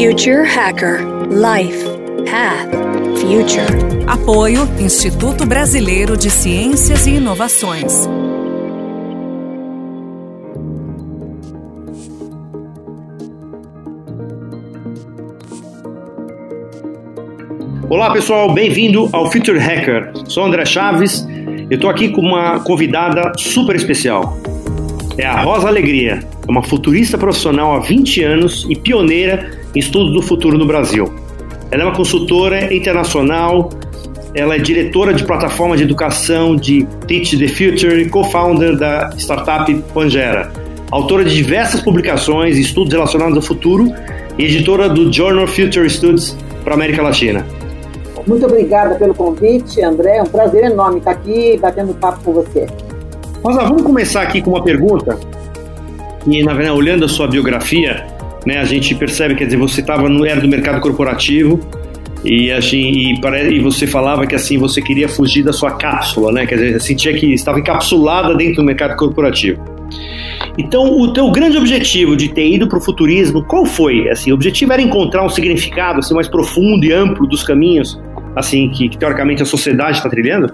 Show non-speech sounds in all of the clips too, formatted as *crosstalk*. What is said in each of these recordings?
Future Hacker Life Path Future. Apoio Instituto Brasileiro de Ciências e Inovações. Olá pessoal, bem-vindo ao Future Hacker. Sou André Chaves. Eu estou aqui com uma convidada super especial. É a Rosa Alegria, uma futurista profissional há 20 anos e pioneira em estudos do futuro no Brasil. Ela é uma consultora internacional, ela é diretora de plataforma de educação de Teach the Future e co-founder da startup Pangera. Autora de diversas publicações e estudos relacionados ao futuro e editora do Journal Future Studies para a América Latina. Muito obrigada pelo convite, André. É um prazer enorme estar aqui batendo papo com você. Rosa, vamos começar aqui com uma pergunta. E, na verdade, olhando a sua biografia, né, a gente percebe, quer dizer, você estava no era do mercado corporativo e, assim, e, e, você falava que assim você queria fugir da sua cápsula, né? Quer dizer, sentia que estava encapsulada dentro do mercado corporativo. Então, o teu grande objetivo de ter ido para o futurismo, qual foi? Assim, o objetivo era encontrar um significado assim, mais profundo e amplo dos caminhos assim que, que teoricamente a sociedade está trilhando?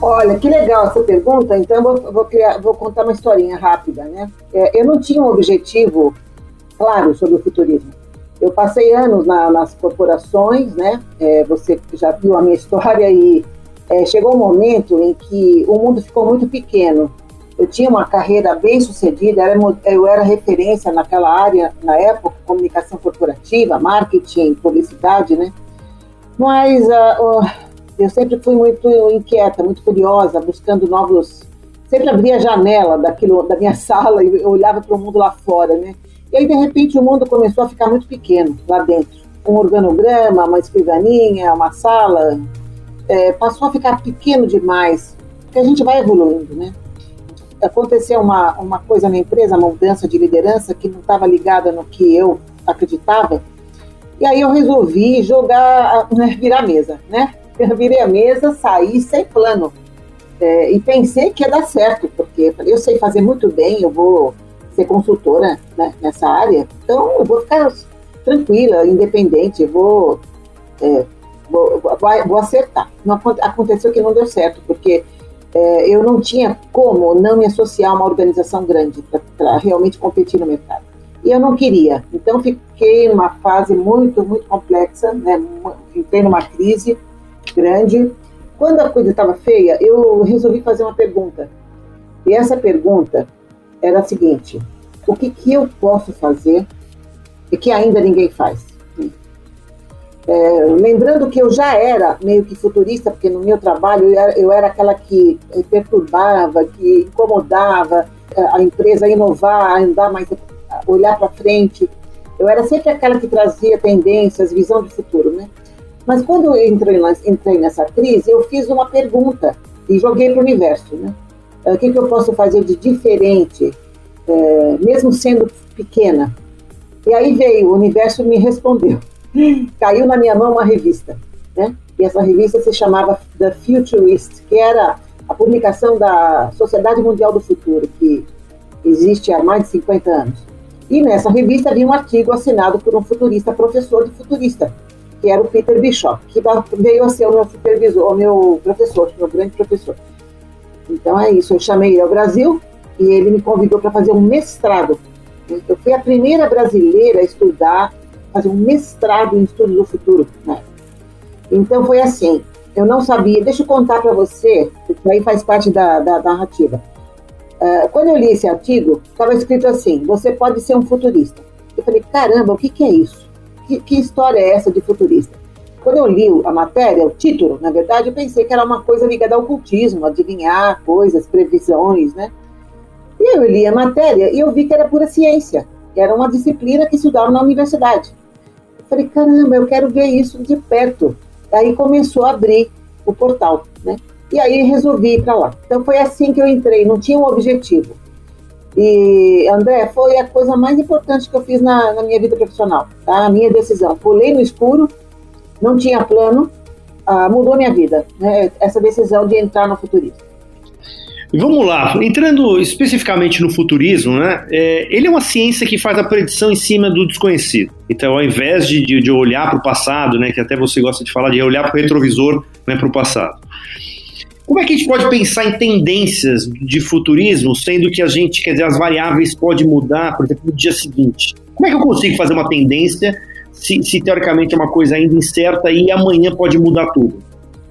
Olha, que legal essa pergunta. Então, vou, vou, criar, vou contar uma historinha rápida. Né? É, eu não tinha um objetivo claro sobre o futurismo. Eu passei anos na, nas corporações, né? É, você já viu a minha *laughs* história e é, chegou um momento em que o mundo ficou muito pequeno. Eu tinha uma carreira bem sucedida, era, eu era referência naquela área, na época, comunicação corporativa, marketing, publicidade, né? Mas uh, uh, eu sempre fui muito inquieta, muito curiosa, buscando novos. Sempre abria a janela daquilo, da minha *laughs* sala e olhava para o mundo lá fora, né? E aí, de repente, o mundo começou a ficar muito pequeno lá dentro. Um organograma, uma escrivaninha, uma sala, é, passou a ficar pequeno demais, porque a gente vai evoluindo, né? Aconteceu uma, uma coisa na empresa, uma mudança de liderança que não estava ligada no que eu acreditava, e aí eu resolvi jogar, né, virar mesa, né? Eu virei a mesa, saí sem plano. É, e pensei que ia dar certo, porque eu sei fazer muito bem, eu vou ser consultora né, nessa área, então eu vou ficar tranquila, independente, vou, é, vou, vou, vou, acertar. Não, aconteceu que não deu certo, porque é, eu não tinha como não me associar a uma organização grande para realmente competir no mercado e eu não queria. Então fiquei numa fase muito, muito complexa, né? entrei numa crise grande. Quando a coisa estava feia, eu resolvi fazer uma pergunta. E essa pergunta era a seguinte: o que, que eu posso fazer e que ainda ninguém faz? É, lembrando que eu já era meio que futurista, porque no meu trabalho eu era, eu era aquela que perturbava, que incomodava a empresa a inovar, a andar mais olhar para frente. Eu era sempre aquela que trazia tendências, visão de futuro, né? Mas quando eu entrei, entrei nessa crise, eu fiz uma pergunta e joguei para o universo, né? Ah, o que, que eu posso fazer de diferente, é, mesmo sendo pequena? E aí veio, o universo me respondeu. *laughs* Caiu na minha mão uma revista, né? E essa revista se chamava The Futurist, que era a publicação da Sociedade Mundial do Futuro, que existe há mais de 50 anos. E nessa revista havia um artigo assinado por um futurista, professor de futurista, que era o Peter Bishop, que veio a ser o meu supervisor, o meu professor, meu grande professor. Então é isso, eu chamei ele ao Brasil e ele me convidou para fazer um mestrado. Eu fui a primeira brasileira a estudar, fazer um mestrado em estudos do futuro. Né? Então foi assim, eu não sabia, deixa eu contar para você, isso aí faz parte da, da, da narrativa. Uh, quando eu li esse artigo, estava escrito assim: você pode ser um futurista. Eu falei, caramba, o que, que é isso? Que, que, história é essa de futurista? Quando eu li a matéria, o título, na verdade, eu pensei que era uma coisa ligada ao ocultismo, adivinhar coisas, previsões, né? E eu li a matéria e eu vi que era pura ciência, que era uma disciplina que estudava na universidade. Eu falei, caramba, eu quero ver isso de perto. Aí começou a abrir o portal, né? E aí resolvi ir para lá. Então foi assim que eu entrei, não tinha um objetivo. E, André, foi a coisa mais importante que eu fiz na, na minha vida profissional, tá? A minha decisão. Pulei no escuro, não tinha plano, ah, mudou minha vida, né? Essa decisão de entrar no futurismo. Vamos lá, entrando especificamente no futurismo, né? É, ele é uma ciência que faz a predição em cima do desconhecido. Então, ao invés de, de olhar para o passado, né, que até você gosta de falar, de olhar para o retrovisor né, para o passado. Como é que a gente pode pensar em tendências de futurismo, sendo que a gente, quer dizer, as variáveis podem mudar, por exemplo, no dia seguinte? Como é que eu consigo fazer uma tendência se, se teoricamente é uma coisa ainda incerta e amanhã pode mudar tudo?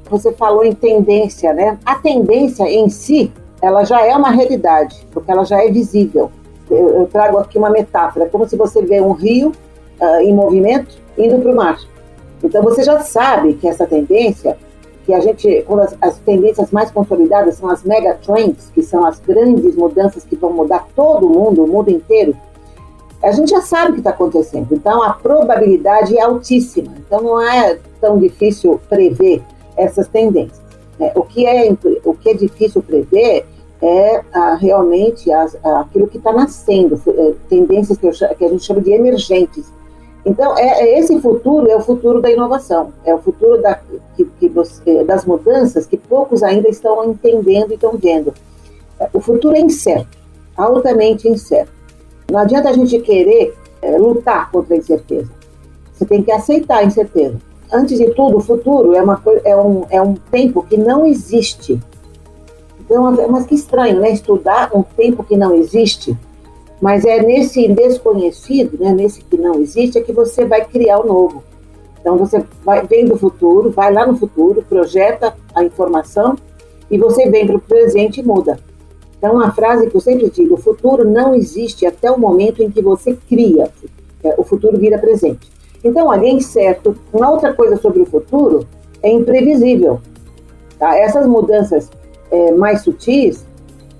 Você falou em tendência, né? A tendência em si, ela já é uma realidade, porque ela já é visível. Eu, eu trago aqui uma metáfora, como se você vê um rio uh, em movimento indo para o mar. Então você já sabe que essa tendência que a gente, quando as, as, tendências mais consolidadas são as mega trends, que são as grandes mudanças que vão mudar todo o mundo, o mundo inteiro, a gente já sabe o que está acontecendo. Então a probabilidade é altíssima. Então não é tão difícil prever essas tendências. É, o, que é, o que é difícil prever é ah, realmente as, aquilo que está nascendo, é, tendências que, eu, que a gente chama de emergentes então, é, é, esse futuro é o futuro da inovação, é o futuro da, que, que você, das mudanças que poucos ainda estão entendendo e estão vendo. O futuro é incerto, altamente incerto. Não adianta a gente querer é, lutar contra a incerteza. Você tem que aceitar a incerteza. Antes de tudo, o futuro é, uma, é, um, é um tempo que não existe. Então, mas que estranho, né? Estudar um tempo que não existe mas é nesse desconhecido, né, nesse que não existe, é que você vai criar o novo. Então você vai, vem do futuro, vai lá no futuro, projeta a informação e você vem para o presente e muda. Então a frase que eu sempre digo, o futuro não existe até o momento em que você cria. É, o futuro vira presente. Então, ali é incerto. Uma outra coisa sobre o futuro é imprevisível. Tá? Essas mudanças é, mais sutis,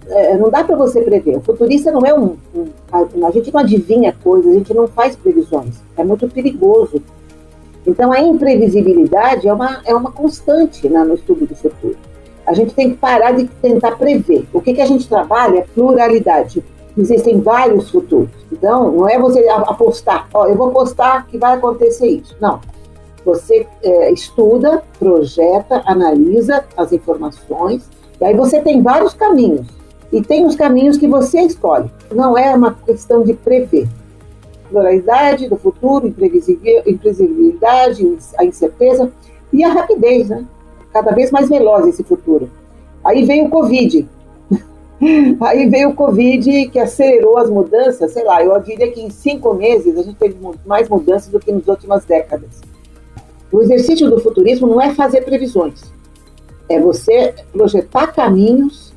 é, não dá para você prever. O futurista não é um, um a, gente não adivinha coisas, a gente não faz previsões. É muito perigoso. Então a imprevisibilidade é uma, é uma constante né, no estudo do futuro. A gente tem que parar de tentar prever. O que, que a gente trabalha é pluralidade. Existem vários futuros. Então, não é você apostar, ó, eu vou apostar que vai acontecer isso. Não. Você é, estuda, projeta, analisa as informações, e aí você tem vários caminhos. E tem os caminhos que você escolhe. Não é uma questão de prever. Pluralidade do futuro, imprevisibilidade, a incerteza e a rapidez, né? Cada vez mais veloz esse futuro. Aí veio o Covid. *laughs* Aí veio o Covid que acelerou as mudanças, sei lá, eu diria que em cinco meses a gente teve mais mudanças do que nas últimas décadas. O exercício do futurismo não é fazer previsões, é você projetar caminhos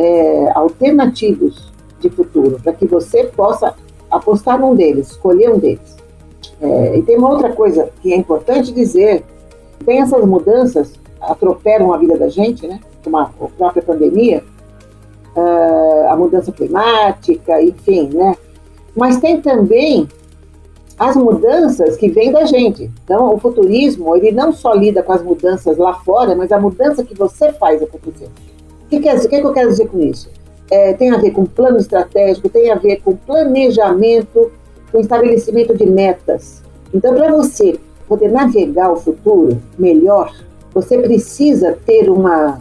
é, alternativos de futuro, para que você possa apostar num deles, escolher um deles. É, e tem uma outra coisa que é importante dizer: tem essas mudanças atropelam a vida da gente, né? Como a, a própria pandemia, uh, a mudança climática, enfim, né? Mas tem também as mudanças que vêm da gente. Então, o futurismo, ele não só lida com as mudanças lá fora, mas a mudança que você faz acontecer que, quer dizer, o que, que eu quero dizer com isso? É, tem a ver com plano estratégico, tem a ver com planejamento, com estabelecimento de metas. Então, para você poder navegar o futuro melhor, você precisa ter uma,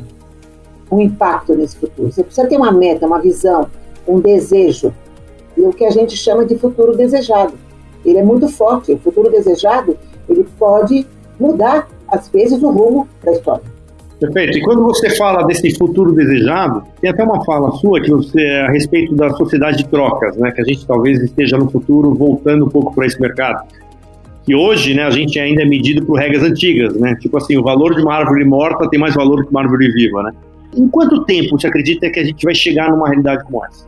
um impacto nesse futuro. Você precisa ter uma meta, uma visão, um desejo. E o que a gente chama de futuro desejado. Ele é muito forte. O futuro desejado, ele pode mudar, às vezes, o rumo da história. Perfeito. E quando você fala desse futuro desejado, tem até uma fala sua que você a respeito da sociedade de trocas, né? Que a gente talvez esteja no futuro voltando um pouco para esse mercado. Que hoje, né, a gente ainda é medido por regras antigas, né? Tipo assim, o valor de uma árvore morta tem mais valor que uma árvore viva, né? Em quanto tempo você acredita que a gente vai chegar numa realidade como essa?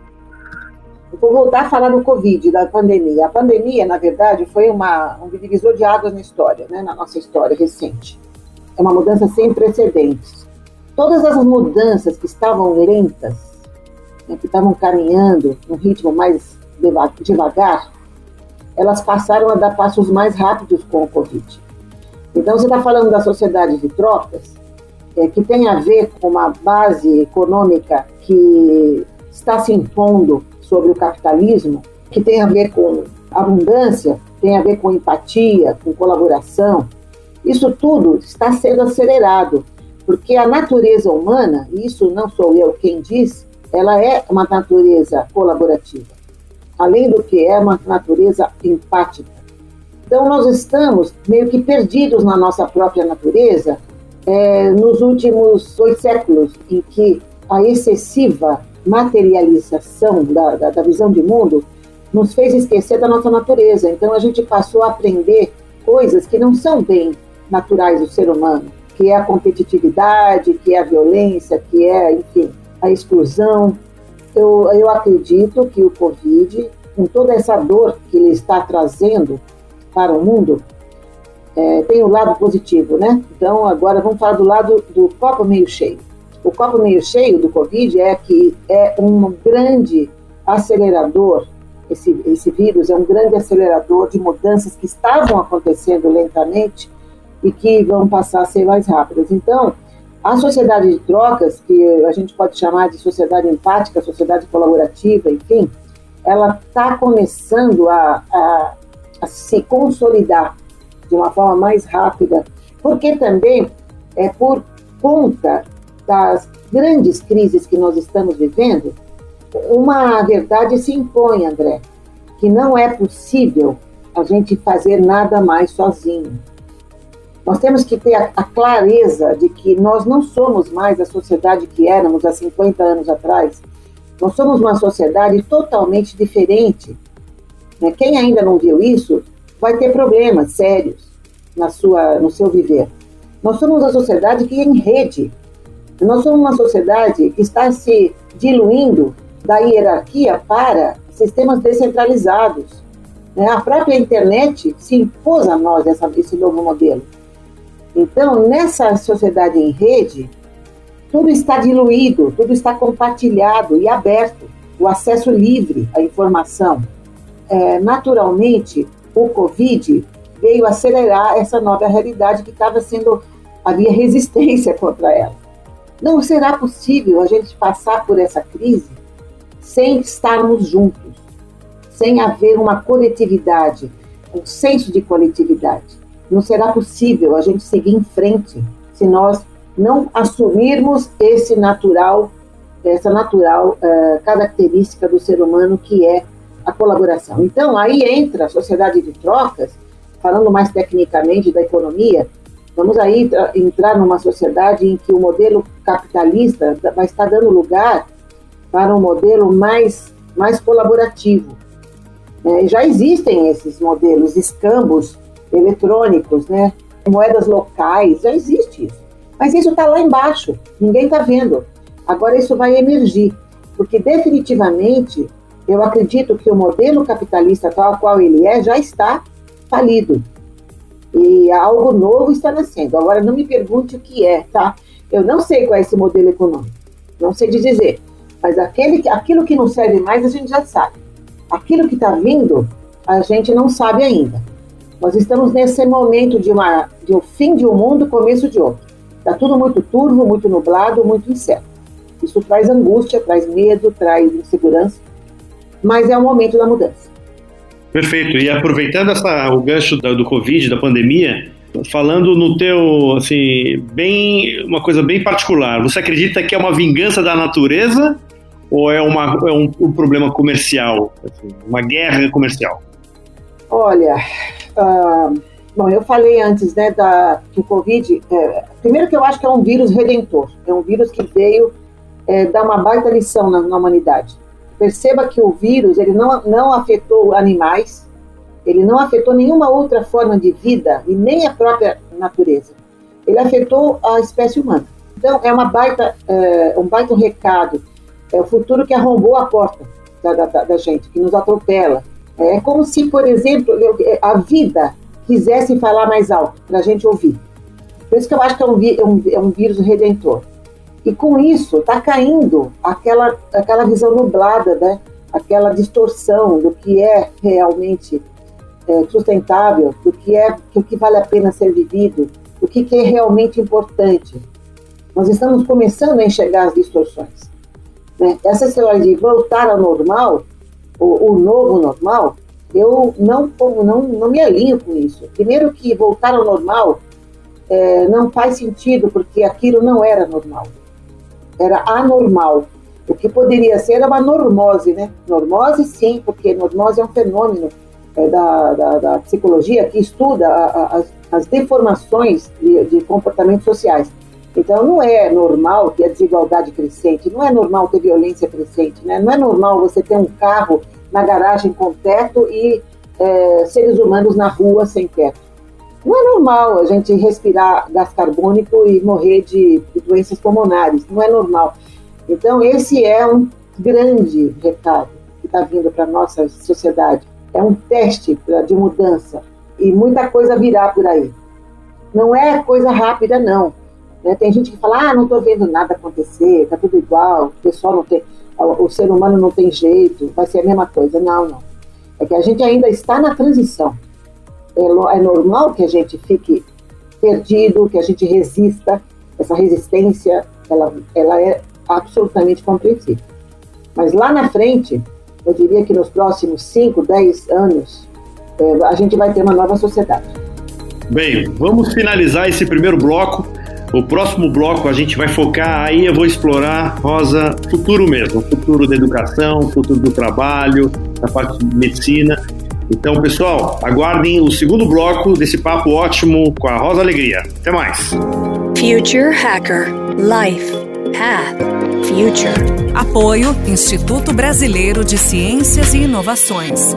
Eu vou voltar a falar do Covid, da pandemia. A pandemia, na verdade, foi uma, um divisor de águas na história, né, na nossa história recente é uma mudança sem precedentes. Todas as mudanças que estavam lentas, né, que estavam caminhando num ritmo mais devagar, elas passaram a dar passos mais rápidos com o Covid. Então, você está falando da sociedade de trocas, é, que tem a ver com uma base econômica que está se impondo sobre o capitalismo, que tem a ver com abundância, tem a ver com empatia, com colaboração, isso tudo está sendo acelerado, porque a natureza humana, isso não sou eu quem diz, ela é uma natureza colaborativa, além do que é uma natureza empática. Então, nós estamos meio que perdidos na nossa própria natureza é, nos últimos dois séculos, em que a excessiva materialização da, da, da visão de mundo nos fez esquecer da nossa natureza. Então, a gente passou a aprender coisas que não são bem naturais do ser humano, que é a competitividade, que é a violência, que é, enfim, a exclusão. Eu, eu acredito que o Covid, com toda essa dor que ele está trazendo para o mundo, é, tem o um lado positivo, né? Então, agora vamos falar do lado do copo meio cheio. O copo meio cheio do Covid é que é um grande acelerador, esse, esse vírus é um grande acelerador de mudanças que estavam acontecendo lentamente e que vão passar a ser mais rápidas. Então, a sociedade de trocas, que a gente pode chamar de sociedade empática, sociedade colaborativa, enfim, ela está começando a, a, a se consolidar de uma forma mais rápida, porque também é por conta das grandes crises que nós estamos vivendo, uma verdade se impõe, André, que não é possível a gente fazer nada mais sozinho. Nós temos que ter a, a, clareza de que nós não somos mais a sociedade que éramos há 50 anos atrás. Nós somos uma sociedade totalmente diferente. Né? Quem ainda não viu isso vai ter problemas sérios na sua, no seu viver. Nós somos uma sociedade que é em rede. Nós somos uma sociedade que está se diluindo da hierarquia para sistemas descentralizados. Né? A própria internet se impôs a nós esse novo modelo. Então, nessa sociedade em rede, tudo está diluído, tudo está compartilhado e aberto, o acesso livre à informação. É, naturalmente, o Covid veio acelerar essa nova realidade que estava sendo havia resistência contra ela. Não será possível a gente passar por essa crise sem estarmos juntos, sem haver uma coletividade, um senso de coletividade. Não será possível a gente seguir em frente se nós não assumirmos esse natural, essa natural uh, característica do ser humano que é a colaboração. Então aí entra a sociedade de trocas falando mais tecnicamente da economia, vamos aí entrar numa sociedade em que o modelo capitalista vai estar dando lugar para um modelo mais, mais colaborativo. É, já existem esses modelos, escambos eletrônicos, né? moedas locais, já existe isso. Mas isso está lá embaixo, ninguém está vendo. Agora isso vai emergir, porque definitivamente eu acredito que o modelo capitalista tal qual ele é já está falido. E algo novo está nascendo. Agora, não me pergunte o que é, tá? Eu não sei qual é esse modelo econômico. Não sei dizer. Mas aquele, aquilo que não serve mais, a gente já sabe. Aquilo que está vindo, a gente não sabe ainda. Nós estamos nesse momento de, uma, de um fim de um mundo, começo de outro. Está tudo muito turvo, muito nublado, muito incerto. Isso traz angústia, traz medo, traz insegurança, mas é o momento da mudança. Perfeito. E aproveitando essa, o gancho da, do Covid, da pandemia, falando no teu, assim, bem, uma coisa bem particular, você acredita que é uma vingança da natureza ou é, uma, é um, um problema comercial, assim, uma guerra comercial? Olha, uh, bom, eu falei antes, né, da, que o Covid, é, primeiro que eu acho que é um vírus redentor, é um vírus que veio é, dar uma baita lição na, na humanidade. Perceba que o vírus ele não, não afetou animais, ele não afetou nenhuma outra forma de vida e nem a própria natureza. Ele afetou a espécie humana. Então é uma baita, é, um baita recado. É o futuro que arrombou a porta da, da, da gente, que nos atropela. É como se, por exemplo, a vida quisesse falar mais alto para a gente ouvir. Por isso que eu acho que é um, é um, é um vírus redentor. E com isso está caindo aquela, aquela visão nublada, né? aquela distorção do que é realmente é, sustentável, do que é do que vale a pena ser vivido, do que, que é realmente importante. Nós estamos começando a enxergar as distorções. Né? Essa história de voltar ao normal, o, o novo normal, eu não, não, não me alinho com isso. Primeiro que voltar ao normal é, não faz sentido, porque aquilo não era normal era anormal. o que poderia ser uma normose, né? Normose, sim, porque normose é um fenômeno é, da, da, da, psicologia que estuda a, a, as, as, deformações de, de, comportamentos sociais. Então, não é normal ter a desigualdade crescente, não é normal ter violência crescente, né? não é normal você ter um carro na garagem com teto e é, seres humanos na rua sem teto. Não é normal a gente respirar gás carbônico e morrer de, de doenças pulmonares, não é normal. Então, esse é um grande recado que está vindo para a nossa sociedade. É um teste de mudança e muita coisa virá por aí. Não é coisa rápida, não. Né? Tem gente que fala, ah, não estou vendo nada acontecer, está tudo igual, o pessoal não tem, o ser humano não tem jeito, vai ser a mesma coisa. Não, não. É que a gente ainda está na transição. É, é normal que a gente fique perdido, que a gente resista. Essa resistência, ela, ela é absolutamente compreensível. Mas lá na frente, eu diria que nos próximos 5, 10 anos, é, a gente vai ter uma nova sociedade. Bem, vamos finalizar esse primeiro bloco. O próximo bloco a gente vai focar aí, eu vou explorar, Rosa, futuro mesmo, futuro da educação, futuro do trabalho, da parte de medicina. Então, pessoal, aguardem o segundo bloco desse papo ótimo com a Rosa Alegria. Até mais. Future Hacker Life Path Future. Apoio Instituto Brasileiro de Ciências e Inovações.